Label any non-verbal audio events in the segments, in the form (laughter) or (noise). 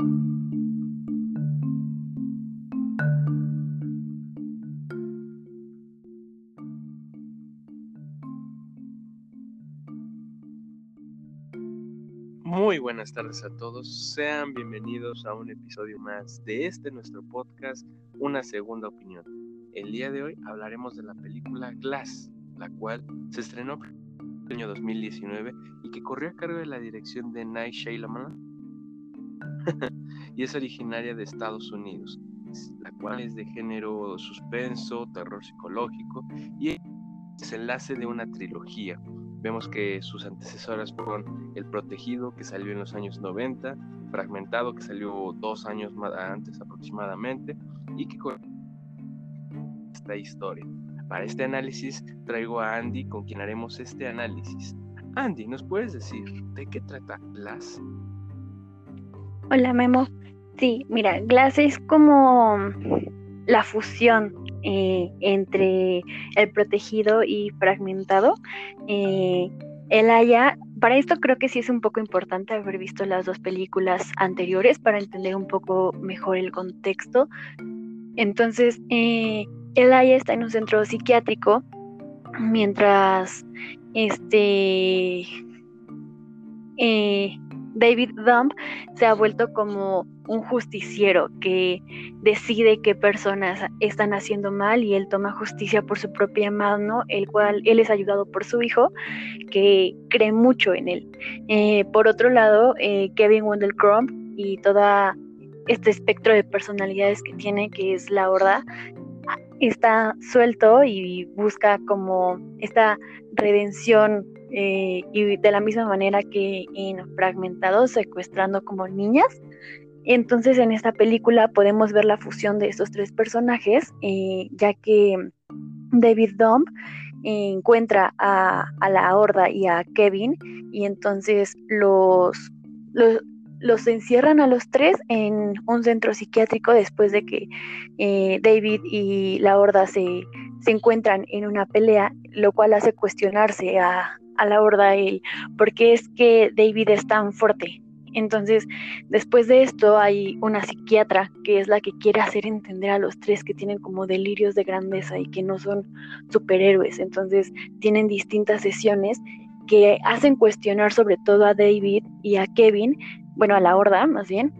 Muy buenas tardes a todos, sean bienvenidos a un episodio más de este nuestro podcast, Una Segunda Opinión. El día de hoy hablaremos de la película Glass, la cual se estrenó en el año 2019 y que corrió a cargo de la dirección de Night Shyamalan (laughs) y es originaria de Estados Unidos, la cual es de género suspenso, terror psicológico y es enlace de una trilogía Vemos que sus antecesoras fueron El Protegido, que salió en los años 90, Fragmentado, que salió dos años más antes aproximadamente, y que con esta historia. Para este análisis traigo a Andy, con quien haremos este análisis. Andy, ¿nos puedes decir de qué trata Glass? Hola Memo. Sí, mira, Glass es como la fusión eh, entre el protegido y fragmentado. Eh, el Haya, para esto creo que sí es un poco importante haber visto las dos películas anteriores para entender un poco mejor el contexto. Entonces, eh, el Haya está en un centro psiquiátrico mientras este David Dump se ha vuelto como un justiciero que decide qué personas están haciendo mal y él toma justicia por su propia mano, el cual él es ayudado por su hijo, que cree mucho en él. Eh, por otro lado, eh, Kevin Wendell Crumb y toda este espectro de personalidades que tiene, que es la horda, está suelto y busca como esta redención eh, y de la misma manera que en Fragmentados, secuestrando como niñas. Entonces en esta película podemos ver la fusión de estos tres personajes, eh, ya que David Dumb encuentra a, la horda y a Kevin y entonces los, los, encierran a los tres en un centro psiquiátrico después de que eh, David y la horda se, se encuentran en una pelea, lo cual hace cuestionarse a, a la horda él, porque es que David es tan fuerte. Entonces, después de esto hay una psiquiatra que es la que quiere hacer entender a los tres que tienen como delirios de grandeza y que no son superhéroes. Entonces, tienen distintas sesiones que hacen cuestionar sobre todo a David y a Kevin, bueno, a la horda más bien,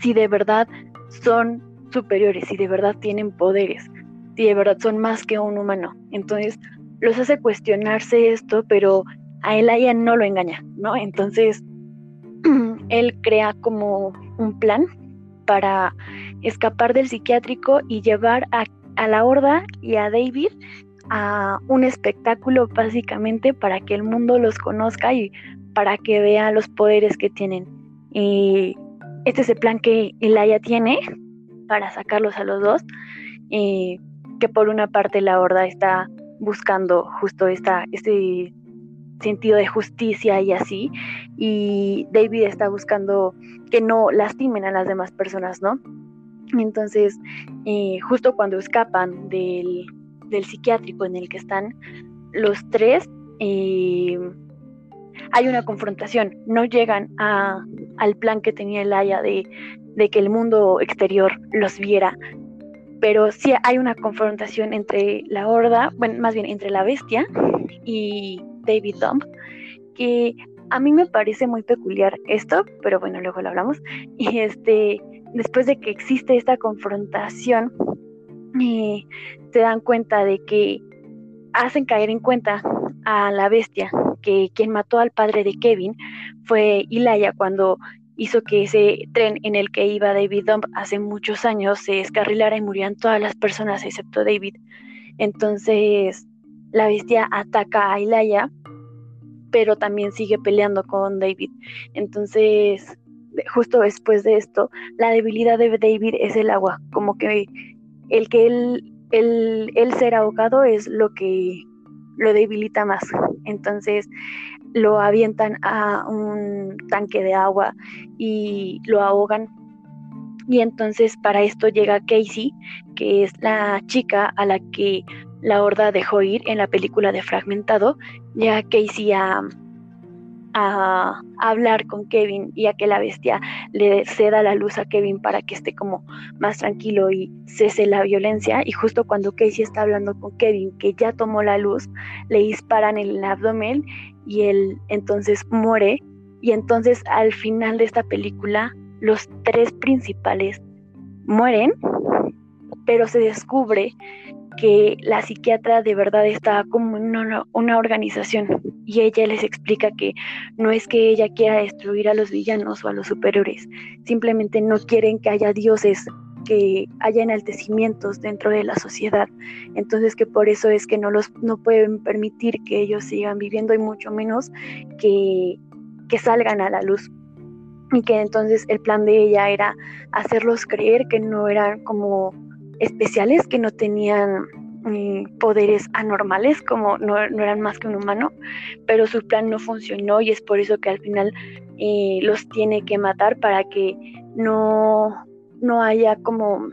si de verdad son superiores, si de verdad tienen poderes, si de verdad son más que un humano. Entonces, los hace cuestionarse esto, pero a ella no lo engaña, ¿no? Entonces, (clears throat) él crea como un plan para escapar del psiquiátrico y llevar a, la horda y a David a un espectáculo básicamente para que el mundo los conozca y para que vea los poderes que tienen. Y este es el plan que Elaya tiene para sacarlos a los dos, eh, que por una parte la horda está buscando justo esta, este sentido de justicia y así, y David está buscando que no lastimen a las demás personas, ¿no? Entonces, eh, justo cuando escapan del, psiquiátrico en el que están los tres, eh, hay una confrontación, no llegan al plan que tenía el Aya de, de que el mundo exterior los viera, pero sí hay una confrontación entre la horda, bueno, más bien entre la bestia y David Dump, que a mí me parece muy peculiar esto, pero bueno, luego lo hablamos. Y este, después de que existe esta confrontación, eh, se dan cuenta de que hacen caer en cuenta a la bestia que quien mató al padre de Kevin fue Ilaya cuando hizo que ese tren en el que iba David Dump hace muchos años se descarrilara y murieran todas las personas excepto David. Entonces la bestia ataca a Ilaya, pero también sigue peleando con David. Entonces, justo después de esto, la debilidad de David es el agua, como que el que él, el, ser ahogado es lo que lo debilita más. Entonces, lo avientan a un tanque de agua y lo ahogan. Y entonces para esto llega Casey, que es la chica a la que la horda dejó ir en la película de Fragmentado. Ya Casey a, a, hablar con Kevin y a que la bestia le ceda la luz a Kevin para que esté como más tranquilo y cese la violencia. Y justo cuando Casey está hablando con Kevin, que ya tomó la luz, le disparan en el abdomen y él entonces muere. Y entonces al final de esta película, los tres principales mueren, pero se descubre que la psiquiatra de verdad estaba como en una, organización y ella les explica que no es que ella quiera destruir a los villanos o a los superiores, simplemente no quieren que haya dioses, que haya enaltecimientos dentro de la sociedad. Entonces que por eso es que no los no pueden permitir que ellos sigan viviendo y mucho menos que, que salgan a la luz. Y que entonces el plan de ella era hacerlos creer que no eran como especiales que no tenían mm, poderes anormales, como no, eran más que un humano, pero su plan no funcionó y es por eso que al final eh, los tiene que matar para que no, no haya como,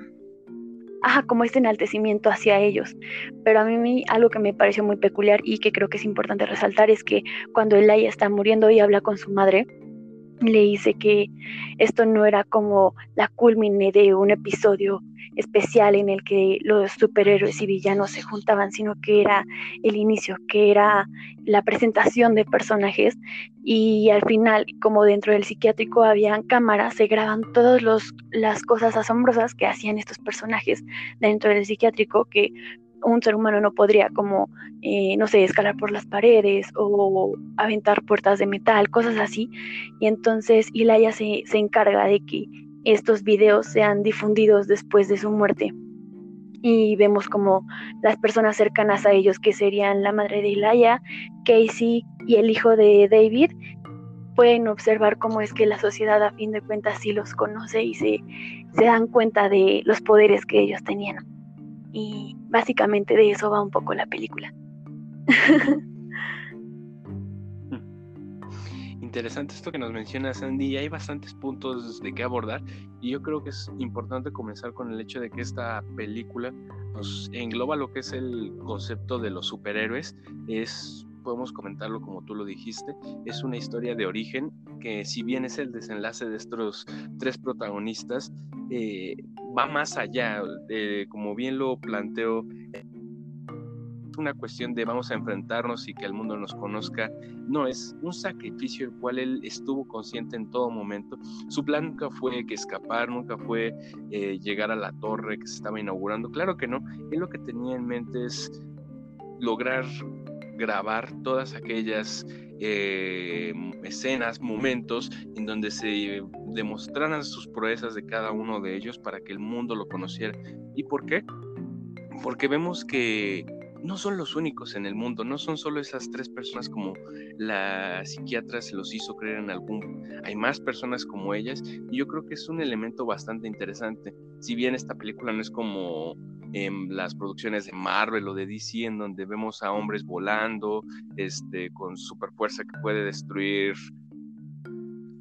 ajá, como este enaltecimiento hacia ellos. Pero a mí algo que me pareció muy peculiar y que creo que es importante resaltar es que cuando Elaya está muriendo y habla con su madre, le dice que esto no era como la culmine de un episodio especial en el que los superhéroes y villanos se juntaban, sino que era el inicio, que era la presentación de personajes. Y al final, como dentro del psiquiátrico habían cámaras, se graban todas las cosas asombrosas que hacían estos personajes dentro del psiquiátrico que un ser humano no podría como, eh, no sé, escalar por las paredes o aventar puertas de metal, cosas así. Y entonces Ilaya se, se encarga de que estos videos sean difundidos después de su muerte. Y vemos como las personas cercanas a ellos, que serían la madre de Ilaya, Casey y el hijo de David, pueden observar cómo es que la sociedad a fin de cuentas sí los conoce y se, se dan cuenta de los poderes que ellos tenían. Y básicamente de eso va un poco la película. (laughs) Interesante esto que nos menciona Sandy, y hay bastantes puntos de qué abordar y yo creo que es importante comenzar con el hecho de que esta película nos engloba lo que es el concepto de los superhéroes, es podemos comentarlo como tú lo dijiste, es una historia de origen que si bien es el desenlace de estos tres protagonistas, eh, va más allá, como bien lo planteo, una cuestión de vamos a enfrentarnos y que el mundo nos conozca, no, es un sacrificio el cual él estuvo consciente en todo momento. Su plan nunca fue que escapar, nunca fue eh, llegar a la torre que se estaba inaugurando, claro que no, él lo que tenía en mente es lograr grabar todas aquellas eh, escenas, momentos en donde se demostraran sus proezas de cada uno de ellos para que el mundo lo conociera. ¿Y por qué? Porque vemos que no son los únicos en el mundo, no son solo esas tres personas como la psiquiatra se los hizo creer en algún, hay más personas como ellas y yo creo que es un elemento bastante interesante. Si bien esta película no es como en las producciones de Marvel o de DC, en donde vemos a hombres volando, este, con super fuerza que puede destruir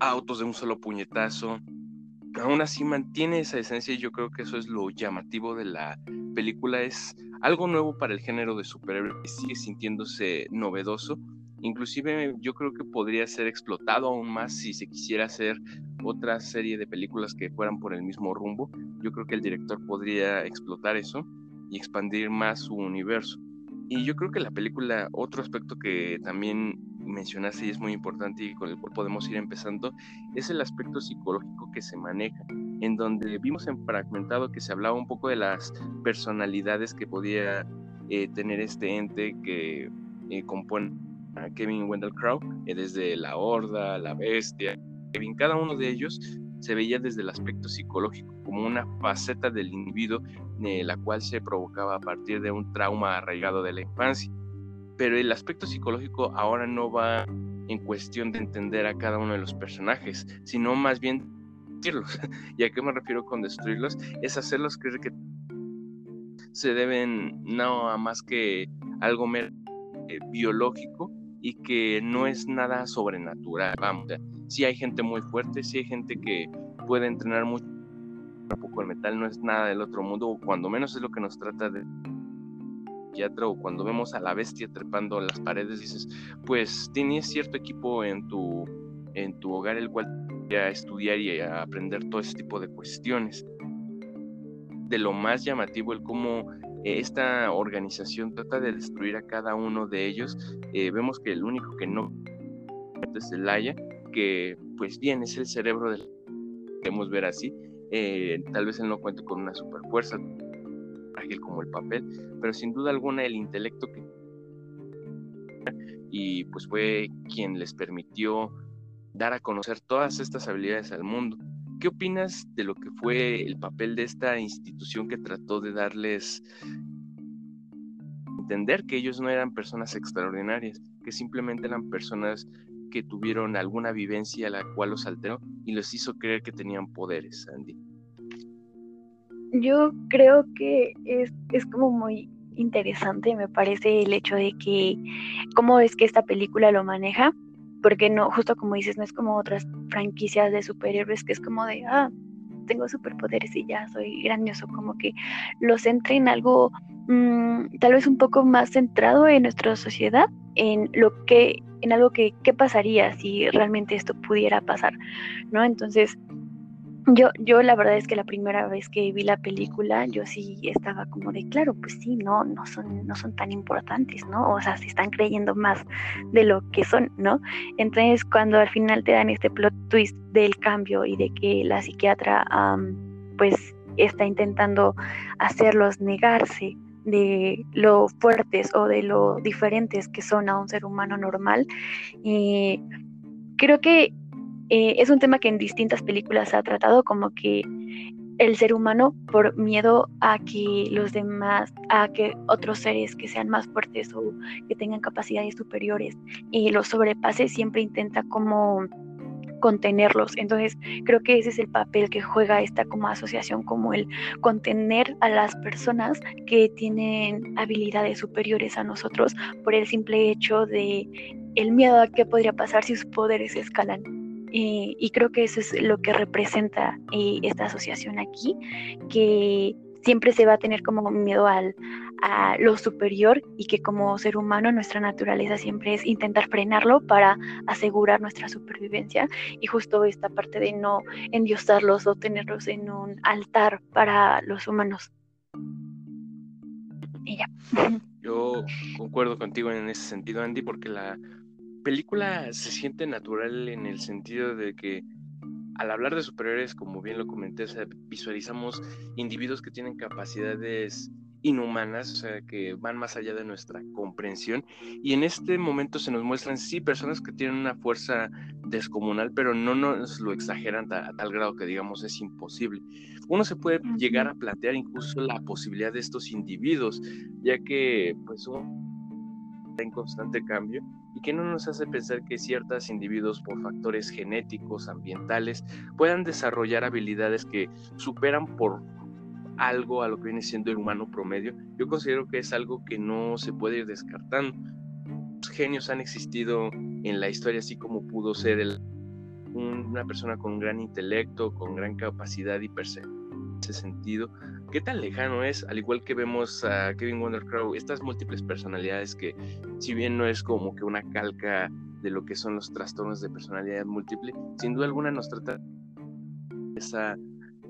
autos de un solo puñetazo. Aún así mantiene esa esencia y yo creo que eso es lo llamativo de la película. Es algo nuevo para el género de superhéroes, sigue sintiéndose novedoso. Inclusive yo creo que podría ser explotado aún más si se quisiera hacer otra serie de películas que fueran por el mismo rumbo. Yo creo que el director podría explotar eso y expandir más su universo. Y yo creo que la película, otro aspecto que también mencionaste y es muy importante y con el cual podemos ir empezando, es el aspecto psicológico que se maneja, en donde vimos en fragmentado que se hablaba un poco de las personalidades que podía eh, tener este ente que eh, compone a Kevin Wendell Crow, eh, desde la horda, la bestia, en cada uno de ellos se veía desde el aspecto psicológico como una faceta del individuo la cual se provocaba a partir de un trauma arraigado de la infancia. Pero el aspecto psicológico ahora no va en cuestión de entender a cada uno de los personajes, sino más bien destruirlos. (laughs) ¿Y a qué me refiero con destruirlos? Es hacerlos creer que se deben no a más que algo eh, biológico y que no es nada sobrenatural. Vamos, si hay gente muy fuerte, si hay gente que puede entrenar mucho, tampoco el metal no es nada del otro mundo, o cuando menos es lo que nos trata de psiquiatra o cuando vemos a la bestia trepando las paredes, dices, pues tienes cierto equipo en tu, en tu hogar el cual a estudiar y a aprender todo ese tipo de cuestiones. De lo más llamativo el cómo esta organización trata de destruir a cada uno de ellos. Eh, vemos que el único que no es el Aya, que pues bien es el cerebro del podemos ver así. Eh, tal vez él no cuente con una super fuerza ágil como el papel, pero sin duda alguna el intelecto que y pues fue quien les permitió dar a conocer todas estas habilidades al mundo. ¿Qué opinas de lo que fue el papel de esta institución que trató de darles entender que ellos no eran personas extraordinarias, que simplemente eran personas que tuvieron alguna vivencia la cual los alteró y les hizo creer que tenían poderes, Andy? Yo creo que es, es como muy interesante, me parece el hecho de que cómo es que esta película lo maneja, porque no, justo como dices, no es como otras franquicias de superhéroes que es como de, ah, tengo superpoderes y ya soy grandioso, como que lo centra en algo mm, tal vez un poco más centrado en nuestra sociedad, en lo que, en algo que, ¿qué pasaría si realmente esto pudiera pasar? ¿No? Entonces, yo, yo la verdad es que la primera vez que vi la película, yo sí estaba como de, claro, pues sí, no, no son, no son tan importantes, ¿no? O sea, se están creyendo más de lo que son, ¿no? Entonces, cuando al final te dan este plot twist del cambio y de que la psiquiatra, pues, está intentando hacerlos negarse de lo fuertes o de lo diferentes que son a un ser humano normal, eh, creo que eh, es un tema que en distintas películas se ha tratado como que el ser humano por miedo a que los demás, a que otros seres que sean más fuertes o que tengan capacidades superiores y los sobrepase, siempre intenta como contenerlos. Entonces, creo que ese es el papel que juega esta como asociación, como el contener a las personas que tienen habilidades superiores a nosotros por el simple hecho de el miedo a qué podría pasar si sus poderes escalan. Eh, y creo que eso es lo que representa eh, esta asociación aquí, que siempre se va a tener como miedo al, a lo superior y que como ser humano nuestra naturaleza siempre es intentar frenarlo para asegurar nuestra supervivencia y justo esta parte de no endiosarlos o tenerlos en un altar para los humanos. Y ya. Yo (laughs) concuerdo contigo en ese sentido, Andy, porque la película se siente natural en el sentido de que al hablar de superhéroes, como bien lo comenté, visualizamos individuos que tienen capacidades inhumanas, o sea, que van más allá de nuestra comprensión. Y en este momento se nos muestran, sí, personas que tienen una fuerza descomunal, pero no nos lo exageran a, tal grado que digamos es imposible. Uno se puede llegar a plantear incluso la posibilidad de estos individuos, ya que pues son en constante cambio y que no nos hace pensar que ciertos individuos por factores genéticos, ambientales, puedan desarrollar habilidades que superan por algo a lo que viene siendo el humano promedio. Yo considero que es algo que no se puede ir descartando. Los genios han existido en la historia, así como pudo ser una persona con gran intelecto, con gran capacidad y percepción en ese sentido, qué tan lejano es, al igual que vemos a Kevin Wonder Crow, estas múltiples personalidades que, si bien no es como que una calca de lo que son los trastornos de personalidad múltiple, sin duda alguna nos trata esa,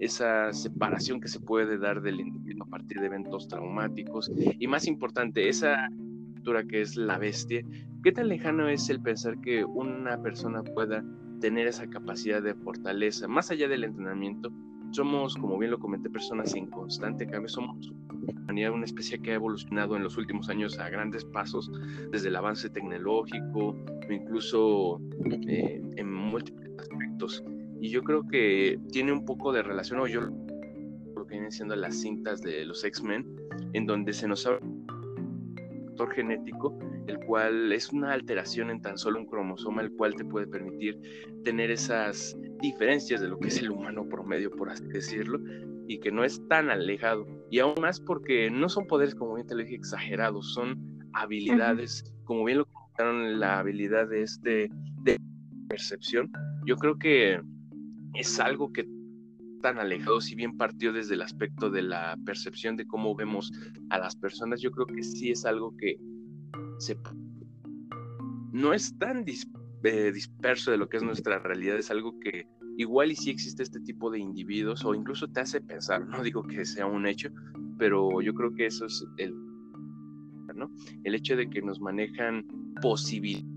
esa separación que se puede dar del individuo a partir de eventos traumáticos. Y más importante, esa cultura que es la bestia, qué tan lejano es el pensar que una persona pueda tener esa capacidad de fortaleza, más allá del entrenamiento, somos, como bien lo comenté, personas en constante cambio. Somos una especie que ha evolucionado en los últimos años a grandes pasos, desde el avance tecnológico incluso eh, en múltiples aspectos. Y yo creo que tiene un poco de relación, o yo lo que vienen siendo las cintas de los X-Men, en donde se nos habla factor genético, el cual es una alteración en tan solo un cromosoma, el cual te puede permitir tener esas diferencias de lo que es el humano promedio, por así decirlo, y que no es tan alejado. Y aún más porque no son poderes, como bien te lo dije, exagerados, son habilidades, como bien lo comentaron, la habilidad de este de percepción. Yo creo que es algo que tan alejado, si bien partió desde el aspecto de la percepción de cómo vemos a las personas, yo creo que sí es algo que se, no es tan eh, disperso de lo que es nuestra realidad, es algo que igual y si existe este tipo de individuos o incluso te hace pensar, no (laughs) digo que sea un hecho, pero yo creo que eso es el, ¿no? El hecho de que nos manejan posibilidades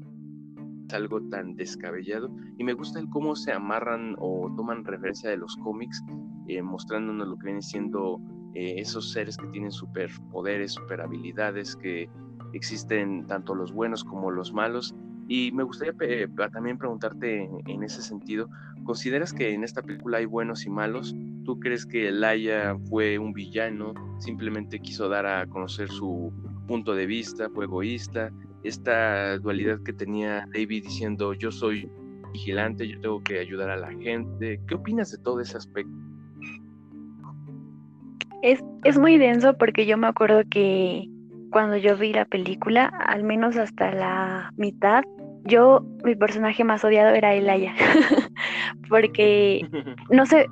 algo tan descabellado y me gusta el cómo se amarran o toman referencia de los cómics eh, mostrándonos lo que vienen siendo eh, esos seres que tienen superpoderes, super habilidades, que existen tanto los buenos como los malos y me gustaría también preguntarte en, ese sentido, ¿consideras que en esta película hay buenos y malos? ¿Tú crees que Laia fue un villano, simplemente quiso dar a conocer su punto de vista, fue egoísta? Esta dualidad que tenía David diciendo yo soy vigilante, yo tengo que ayudar a la gente. ¿Qué opinas de todo ese aspecto? Es, es muy denso porque yo me acuerdo que cuando yo vi la película, al menos hasta la mitad, yo, mi personaje más odiado era Elaya, (laughs) porque (laughs) no sé,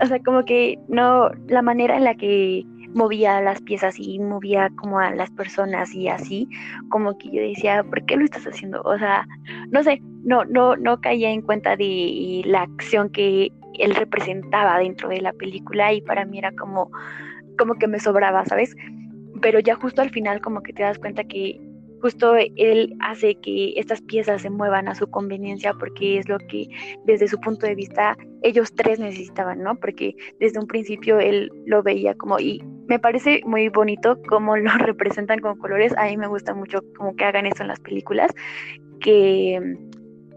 o sea, como que no, la manera en la que movía las piezas y movía como a las personas y así, como que yo decía, ¿por qué lo estás haciendo? O sea, no sé, no, no, no caía en cuenta de la acción que él representaba dentro de la película y para mí era como, como que me sobraba, ¿sabes? Pero ya justo al final como que te das cuenta que justo él hace que estas piezas se muevan a su conveniencia porque es lo que desde su punto de vista ellos tres necesitaban, ¿no? Porque desde un principio él lo veía como y me parece muy bonito cómo lo (laughs) representan con colores, a mí me gusta mucho como que hagan eso en las películas, que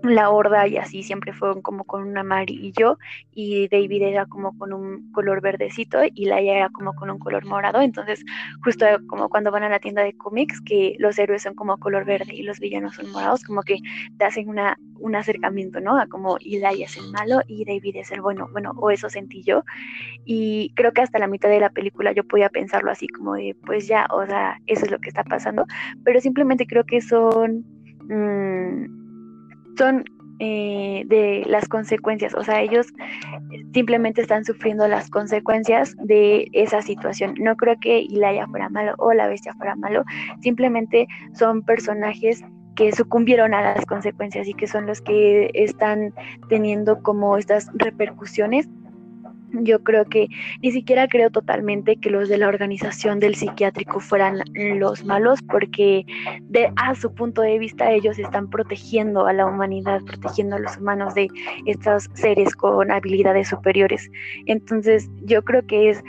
la horda y así siempre fueron como con un amarillo y David era como con un color verdecito y Laia era como con un color morado. Entonces, justo como cuando van a la tienda de cómics, que los héroes son como color verde y los villanos son morados, como que te hacen una, un acercamiento, ¿no? A como y Laia es el malo y David es el bueno. Bueno, o eso sentí yo. Y creo que hasta la mitad de la película yo podía pensarlo así como de, pues ya, o sea, eso es lo que está pasando. Pero simplemente creo que son... Mmm, son eh, de las consecuencias, o sea, ellos simplemente están sufriendo las consecuencias de esa situación. No creo que Ilaya fuera malo o la bestia fuera malo, simplemente son personajes que sucumbieron a las consecuencias y que son los que están teniendo como estas repercusiones yo creo que ni siquiera creo totalmente que los de la organización del psiquiátrico fueran los malos, porque de, a su punto de vista ellos están protegiendo a la humanidad, protegiendo a los humanos de estos seres con habilidades superiores. Entonces yo creo que es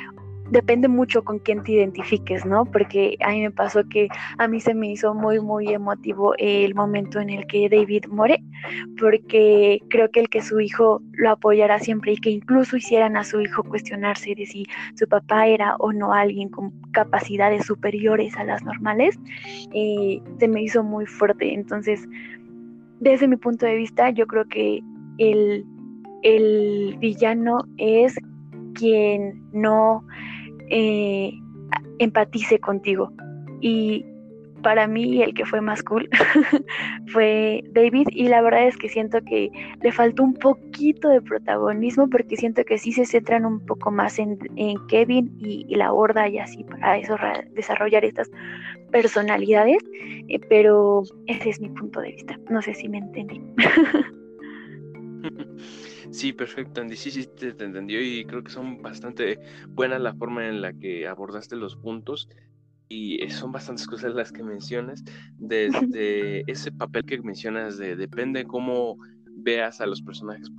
depende mucho con quién te identifiques, ¿no? Porque a mí me pasó que a mí se me hizo muy, muy emotivo el momento en el que David muere, porque creo que el que su hijo lo apoyara siempre y que incluso hicieran a su hijo cuestionarse de si su papá era o no alguien con capacidades superiores a las normales, eh, se me hizo muy fuerte. Entonces, desde mi punto de vista, yo creo que el, el villano es quien no eh, empatice contigo. Y para mí el que fue más cool (laughs) fue David y la verdad es que siento que le faltó un poquito de protagonismo porque siento que sí se centran un poco más en, Kevin y, la horda y así para eso desarrollar estas personalidades, eh, pero ese es mi punto de vista. No sé si me entendí. (laughs) (laughs) Sí, perfecto, Andy. Sí, sí, te, entendió y creo que son bastante buenas la forma en la que abordaste los puntos y son bastantes cosas las que mencionas. Desde (laughs) ese papel que mencionas de depende cómo veas a los personajes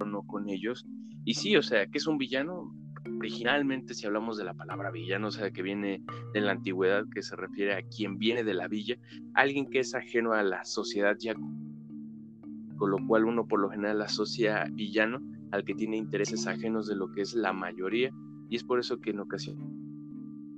o no con ellos. Y sí, o sea, que es un villano? Originalmente, si hablamos de la palabra villano, o sea, que viene de la antigüedad, que se refiere a quien viene de la villa, alguien que es ajeno a la sociedad ya con lo cual uno por lo general asocia villano al que tiene intereses ajenos de lo que es la mayoría, y es por eso que en ocasiones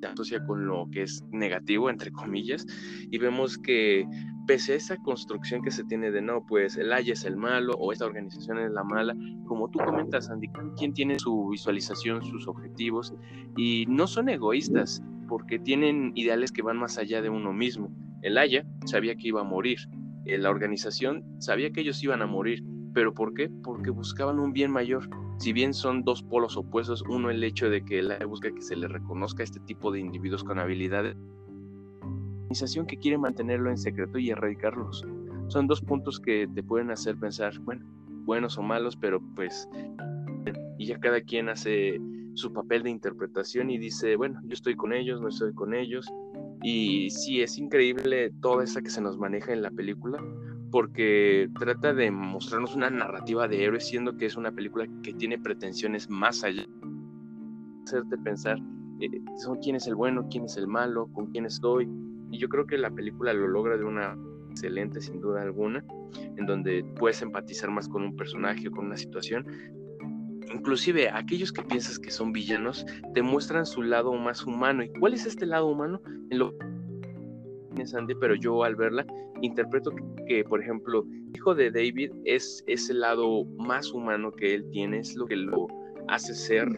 se asocia con lo que es negativo, entre comillas, y vemos que pese a esa construcción que se tiene de no, pues el Aya es el malo o esta organización es la mala, como tú comentas, Andy, quien tiene su visualización, sus objetivos, y no son egoístas, porque tienen ideales que van más allá de uno mismo. El Aya sabía que iba a morir, la organización sabía que ellos iban a morir, ¿Pero por qué? Porque buscaban un bien mayor. Si bien son dos polos opuestos, uno el hecho de que la busca que se le reconozca a este tipo de individuos con habilidades, organización que quiere mantenerlo en secreto y erradicarlos. Son dos puntos que te pueden hacer pensar, bueno, buenos o malos, pero pues y ya cada quien hace su papel de interpretación y dice, bueno, yo estoy con ellos, no estoy con ellos. Y sí, es increíble toda esa que se nos maneja en la película, porque trata de mostrarnos una narrativa de héroes, siendo que es una película que tiene pretensiones más allá. Hacerte pensar, eh, quién es el bueno, quién es el malo, con quién estoy. Y yo creo que la película lo logra de una excelente, sin duda alguna, en donde puedes empatizar más con un personaje o con una situación, Inclusive aquellos que piensas que son villanos te muestran su lado más humano. ¿Y cuál es este lado humano? En lo Sandy, pero yo al verla interpreto que, por ejemplo, hijo de David es ese lado más humano que él tiene, es lo que lo hace ser,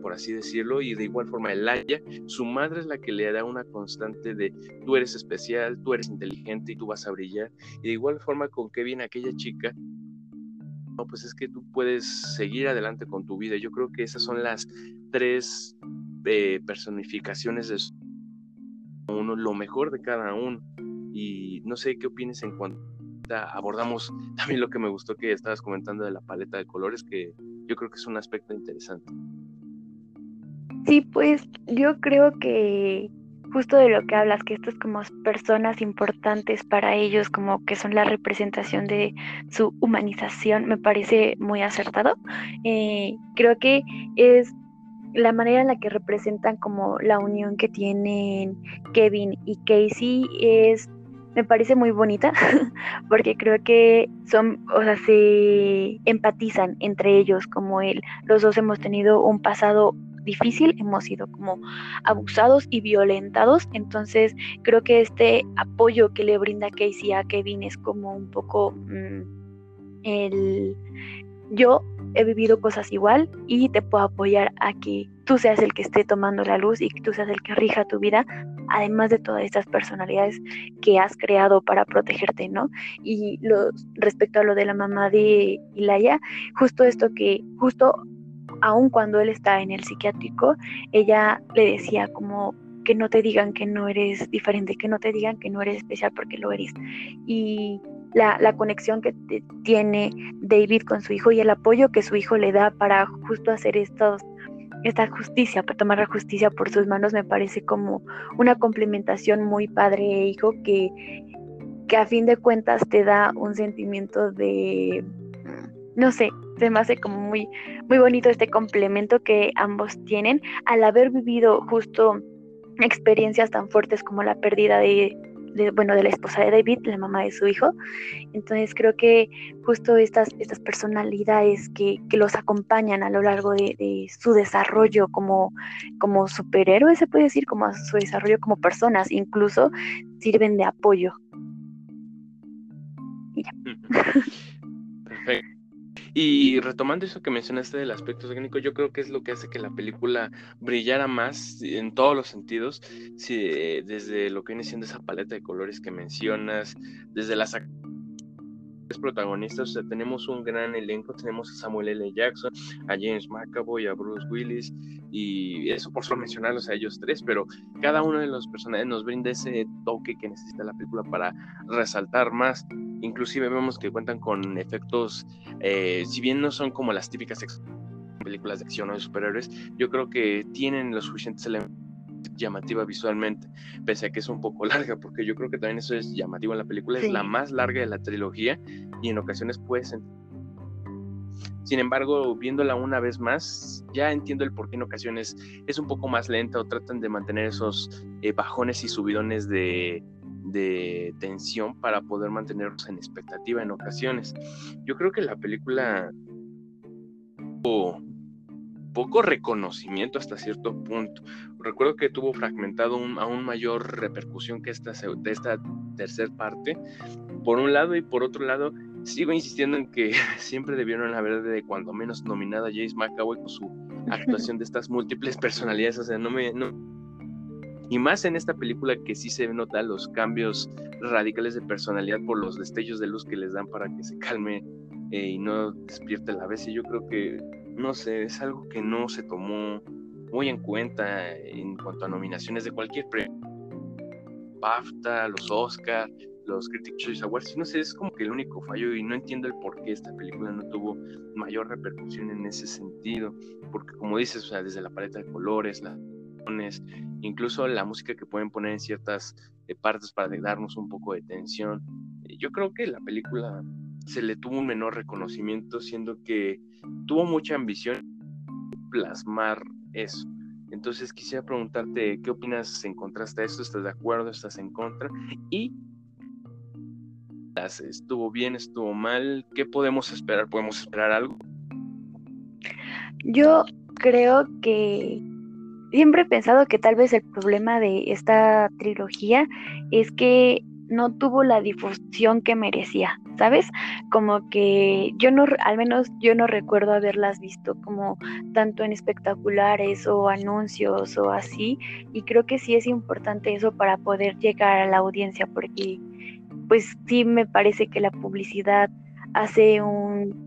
por así decirlo, y de igual forma Elaya, su madre es la que le da una constante de tú eres especial, tú eres inteligente y tú vas a brillar, y de igual forma con Kevin, aquella chica no, pues es que tú puedes seguir adelante con tu vida. Yo creo que esas son las tres eh, personificaciones de uno, lo mejor de cada uno. Y no sé qué opines en cuanto abordamos (laughs) también lo que me gustó que estabas comentando de la paleta de colores, que yo creo que es un aspecto interesante. Sí, pues yo creo que justo de lo que hablas, que estas como personas importantes para ellos, como que son la representación de su humanización, me parece muy acertado. Eh, creo que es la manera en la que representan como la unión que tienen Kevin y Casey es me parece muy bonita (laughs) porque creo que son, o sea, se empatizan entre ellos como él. Los dos hemos tenido un pasado difícil, hemos sido como abusados y violentados, entonces creo que este apoyo que le brinda Casey a Kevin es como un poco mm, el yo he vivido cosas igual y te puedo apoyar a que tú seas el que esté tomando la luz y que tú seas el que rija tu vida, además de todas estas personalidades que has creado para protegerte, ¿no? Y lo, respecto a lo de la mamá de Ilaya, justo esto que, justo aun cuando él está en el psiquiátrico, ella le decía como que no te digan que no eres diferente, que no te digan que no eres especial porque lo eres. Y la, conexión que tiene David con su hijo y el apoyo que su hijo le da para justo hacer esta justicia, para tomar la justicia por sus manos, me parece como una complementación muy padre e hijo que, que a fin de cuentas te da un sentimiento de, no sé, se me hace como muy, muy bonito este complemento que ambos tienen al haber vivido justo experiencias tan fuertes como la pérdida de, bueno, de la esposa de David, la mamá de su hijo. Entonces creo que justo estas, estas personalidades que, que los acompañan a lo largo de, su desarrollo como, como superhéroes, se puede decir, como su desarrollo como personas, incluso sirven de apoyo. Perfecto. Y retomando eso que mencionaste del aspecto técnico, yo creo que es lo que hace que la película brillara más en todos los sentidos, desde lo que viene siendo esa paleta de colores que mencionas, desde las protagonistas, o sea, tenemos un gran elenco, tenemos a Samuel L. Jackson, a James McAvoy, a Bruce Willis, y eso por solo mencionarlos a ellos tres, pero cada uno de los personajes nos brinda ese toque que necesita la película para resaltar más. Inclusive vemos que cuentan con efectos, eh, si bien no son como las típicas películas de acción o de superhéroes, yo creo que tienen los suficientes elementos llamativa visualmente, pese a que es un poco (laughs) larga, porque yo creo que también eso es llamativo en la película, es la más larga de la trilogía y en ocasiones puede ser... Sin embargo, viéndola una vez más, ya entiendo el por qué en ocasiones es un poco más lenta o tratan de mantener esos eh, bajones y subidones de, de tensión para poder mantenerlos en expectativa en ocasiones. Yo creo que la película poco reconocimiento hasta cierto punto. Recuerdo que tuvo fragmentado un, aún mayor repercusión que esta, esta tercera parte, por un lado, y por otro lado, sigo insistiendo en que (laughs) siempre debieron haber de cuando menos nominada a James McAvoy con su actuación de estas múltiples personalidades, o sea, no me... Y más en esta película que sí se nota los cambios radicales de personalidad por los destellos de luz que les dan para que se calme eh, y no despierta a la vez. Y yo creo que, no sé, es algo que no se tomó muy en cuenta en cuanto a nominaciones de cualquier premio. BAFTA, los Oscar, los Critics Choice Awards, no sé, es como que el único fallo y no entiendo el por qué esta película no tuvo mayor repercusión en ese sentido, porque como dices, o sea, desde la paleta de colores, las incluso la música que pueden poner en ciertas eh, partes para darnos un poco de tensión, eh, yo creo que la película se le tuvo un menor reconocimiento, siendo que tuvo mucha ambición plasmar eso. Entonces quisiera preguntarte, ¿qué opinas en contraste a esto? ¿Estás de acuerdo? ¿Estás en contra? Y ¿Estuvo bien? ¿Estuvo mal? ¿Qué podemos esperar? ¿Podemos esperar algo? Yo creo que siempre he pensado que tal vez el problema de esta trilogía es que no tuvo la difusión que merecía, ¿sabes? Como que yo no, al menos yo no recuerdo haberlas visto como tanto en espectaculares o anuncios o así, y creo que sí es importante eso para poder llegar a la audiencia, porque pues sí me parece que la publicidad hace un,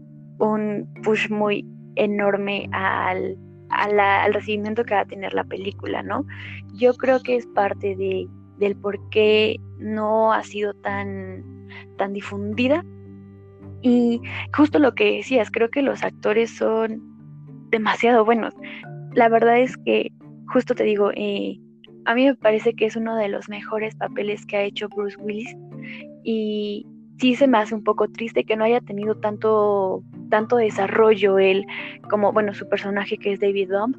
push muy enorme al, al recibimiento que va a tener la película, ¿no? Yo creo que es parte de, del por qué no ha sido tan, tan difundida. Y justo lo que decías, creo que los actores son demasiado buenos. La verdad es que, justo te digo, eh, a mí me parece que es uno de los mejores papeles que ha hecho Bruce Willis y sí se me hace un poco triste que no haya tenido tanto, tanto desarrollo él como, bueno, su personaje que es David Dumb,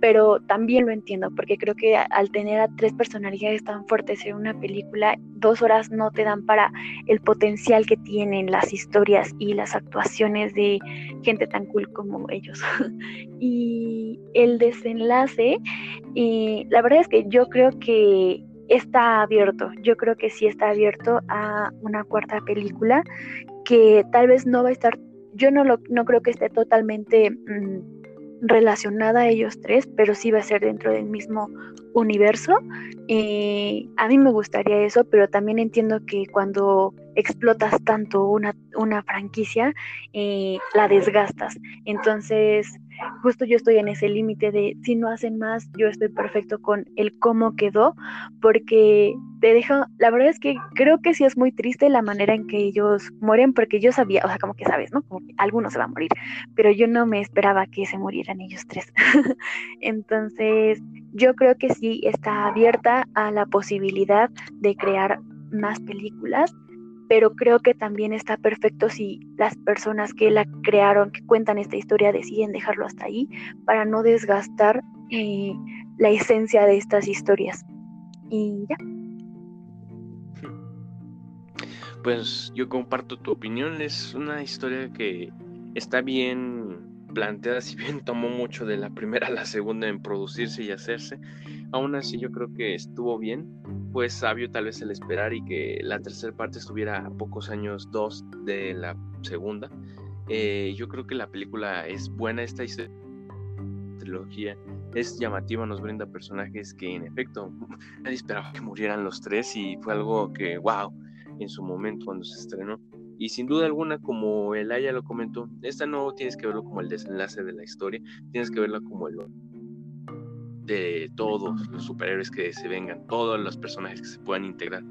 pero también lo entiendo, porque creo que al tener a tres personalidades tan fuertes en una película, dos horas no te dan para el potencial que tienen las historias y las actuaciones de gente tan cool como ellos. (laughs) y el desenlace, y la verdad es que yo creo que está abierto, yo creo que sí está abierto a una cuarta película que tal vez no va a estar, yo no, lo, no creo que esté totalmente mm, relacionada a ellos tres, pero sí va a ser dentro del mismo universo. y a mí me gustaría eso, pero también entiendo que cuando explotas tanto una, una franquicia, eh, la desgastas. Entonces, justo yo estoy en ese límite de si no hacen más, yo estoy perfecto con el cómo quedó, porque te dejo, la verdad es que creo que sí es muy triste la manera en que ellos mueren, porque yo sabía, o sea, como que sabes, ¿no? Como que alguno se va a morir, pero yo no me esperaba que se murieran ellos tres. (laughs) Entonces, yo creo que sí está abierta a la posibilidad de crear más películas pero creo que también está perfecto si las personas que la crearon, que cuentan esta historia, deciden dejarlo hasta ahí para no desgastar eh, la esencia de estas historias. Y ya. Pues yo comparto tu opinión, es una historia que está bien planteada, (laughs) si bien tomó mucho de la primera a la segunda en producirse y hacerse, aún así yo creo que estuvo bien, fue sabio tal vez el esperar y que la tercera parte estuviera a pocos años, dos de la segunda. Eh, yo creo que la película es buena, esta trilogía es llamativa, nos brinda personajes que en efecto (laughs) nadie esperaba que murieran los tres y fue algo que, wow, en su momento cuando se estrenó. Y sin duda alguna, como el Aya lo comentó, esta no tienes que verlo como el desenlace de la historia, tienes que verla como el de todos los superhéroes que se vengan, todos los personajes que se puedan integrar.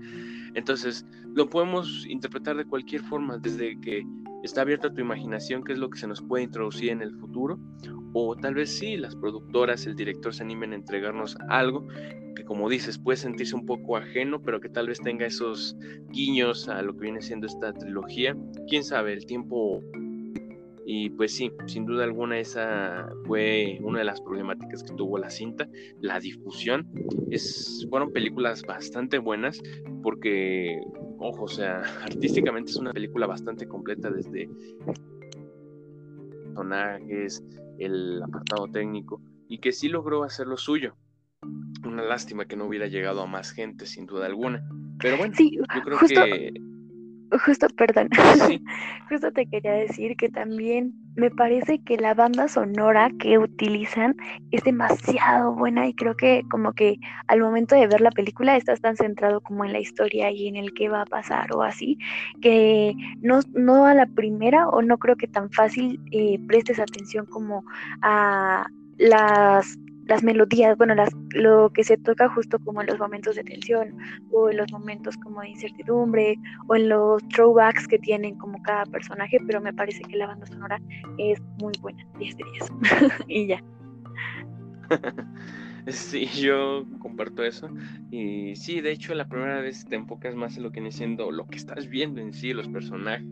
Entonces, lo podemos interpretar de cualquier forma, desde que está abierta tu imaginación, qué es lo que se nos puede introducir en el futuro, o tal vez sí, las productoras, el director se animen a entregarnos algo que como dices puede sentirse un poco ajeno, pero que tal vez tenga esos guiños a lo que viene siendo esta trilogía. Quién sabe, el tiempo y pues sí, sin duda alguna esa fue una de las problemáticas que tuvo la cinta, la difusión. Es, fueron películas bastante buenas porque, ojo, o sea, (laughs) artísticamente es una película bastante completa desde personajes, el apartado técnico y que sí logró hacer lo suyo. Una lástima que no hubiera llegado a más gente, sin duda alguna. Pero bueno, yo creo que justo, perdón, (laughs) justo te quería decir que también me parece que la banda sonora que utilizan es demasiado buena y creo que como que al momento de ver la película estás tan centrado como en la historia y en el qué va a pasar o así, que no, no a la primera o no creo que tan fácil eh, prestes atención como a las las melodías, bueno, las, lo que se toca justo como en los momentos de tensión o en los momentos como de incertidumbre o en los throwbacks que tienen como cada personaje, pero me parece que la banda sonora es muy buena, 10 de 10. (laughs) y ya. (laughs) Sí, yo comparto eso. Y sí, de hecho, la primera vez te enfocas más en lo que viene siendo lo que estás viendo en sí, los personajes.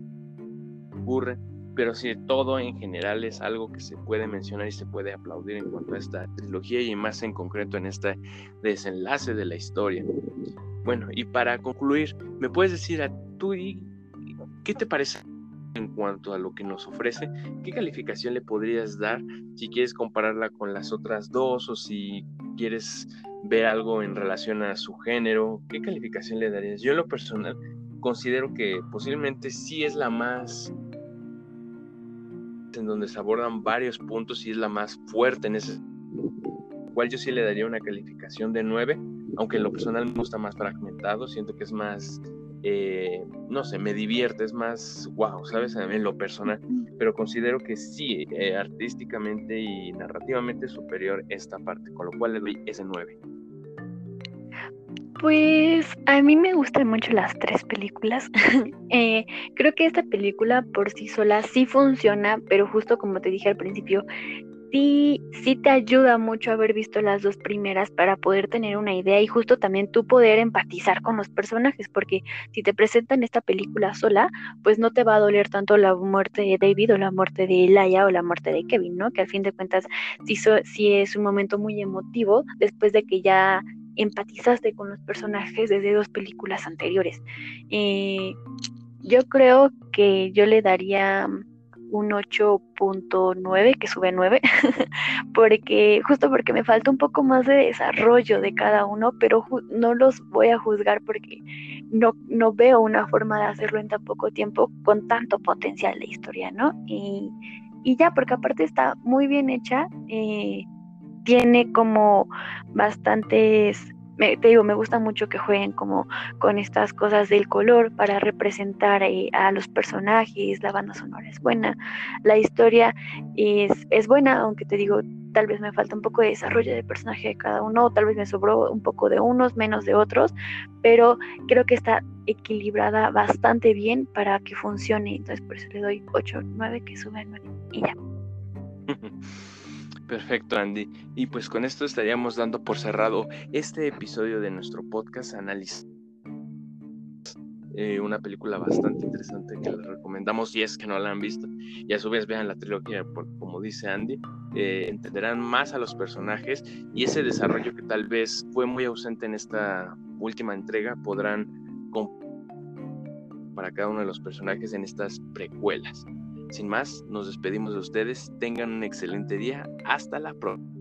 Ocurre pero sí, todo en general es algo que se puede mencionar y se puede aplaudir en cuanto a esta trilogía y más en concreto en este desenlace de la historia. Bueno, y para concluir, ¿me puedes decir a tú qué te parece en cuanto a lo que nos ofrece? ¿Qué calificación le podrías dar si quieres compararla con las otras dos o si quieres ver algo en relación a su género? ¿Qué calificación le darías? Yo en lo personal considero que posiblemente sí es la más en donde se abordan varios puntos y es la más fuerte en ese cual yo sí le daría una calificación de 9, aunque en lo personal me gusta más fragmentado, siento que es más, eh, no sé, me divierte, es más wow, ¿sabes? En lo personal, pero considero que sí, eh, artísticamente y narrativamente superior esta parte, con lo cual le doy ese 9. Pues a mí me gustan mucho las tres películas. (laughs) Eh, creo que esta película por sí sola sí funciona, pero justo como te dije al principio, sí, sí te ayuda mucho haber visto las dos primeras para poder tener una idea y justo también tú poder empatizar con los personajes, porque si te presentan esta película sola, pues no te va a doler tanto la muerte de David o la muerte de Laia o la muerte de Kevin, ¿no? Que al fin de cuentas sí, sí es un momento muy emotivo después de que ya empatizaste con los personajes desde dos películas anteriores. Eh, yo creo que yo le daría un 8.9 que sube 9 (laughs) porque justo porque me falta un poco más de desarrollo de cada uno pero no los voy a juzgar porque no, no veo una forma de hacerlo en tan poco tiempo con tanto potencial de historia no y, y ya porque aparte está muy bien hecha eh, tiene como bastantes te digo, me gusta mucho que jueguen como con estas cosas del color para representar a los personajes, la banda sonora es buena, la historia es, es buena, aunque te digo, tal vez me falta un poco de desarrollo de personaje de cada uno, o tal vez me sobró un poco de unos, menos de otros, pero creo que está equilibrada bastante bien para que funcione, entonces por eso le doy 8, 9, que sube 9 y ya. (laughs) Perfecto, Andy. Y pues con esto estaríamos dando por cerrado este episodio de nuestro podcast Análisis. Eh, una película bastante interesante que les recomendamos si es que no la han visto. Y a su vez vean la trilogía, porque como dice Andy, eh, entenderán más a los personajes y ese desarrollo que tal vez fue muy ausente en esta última entrega podrán para cada uno de los personajes en estas precuelas. Sin más, nos despedimos de ustedes. Tengan un excelente día. Hasta la próxima.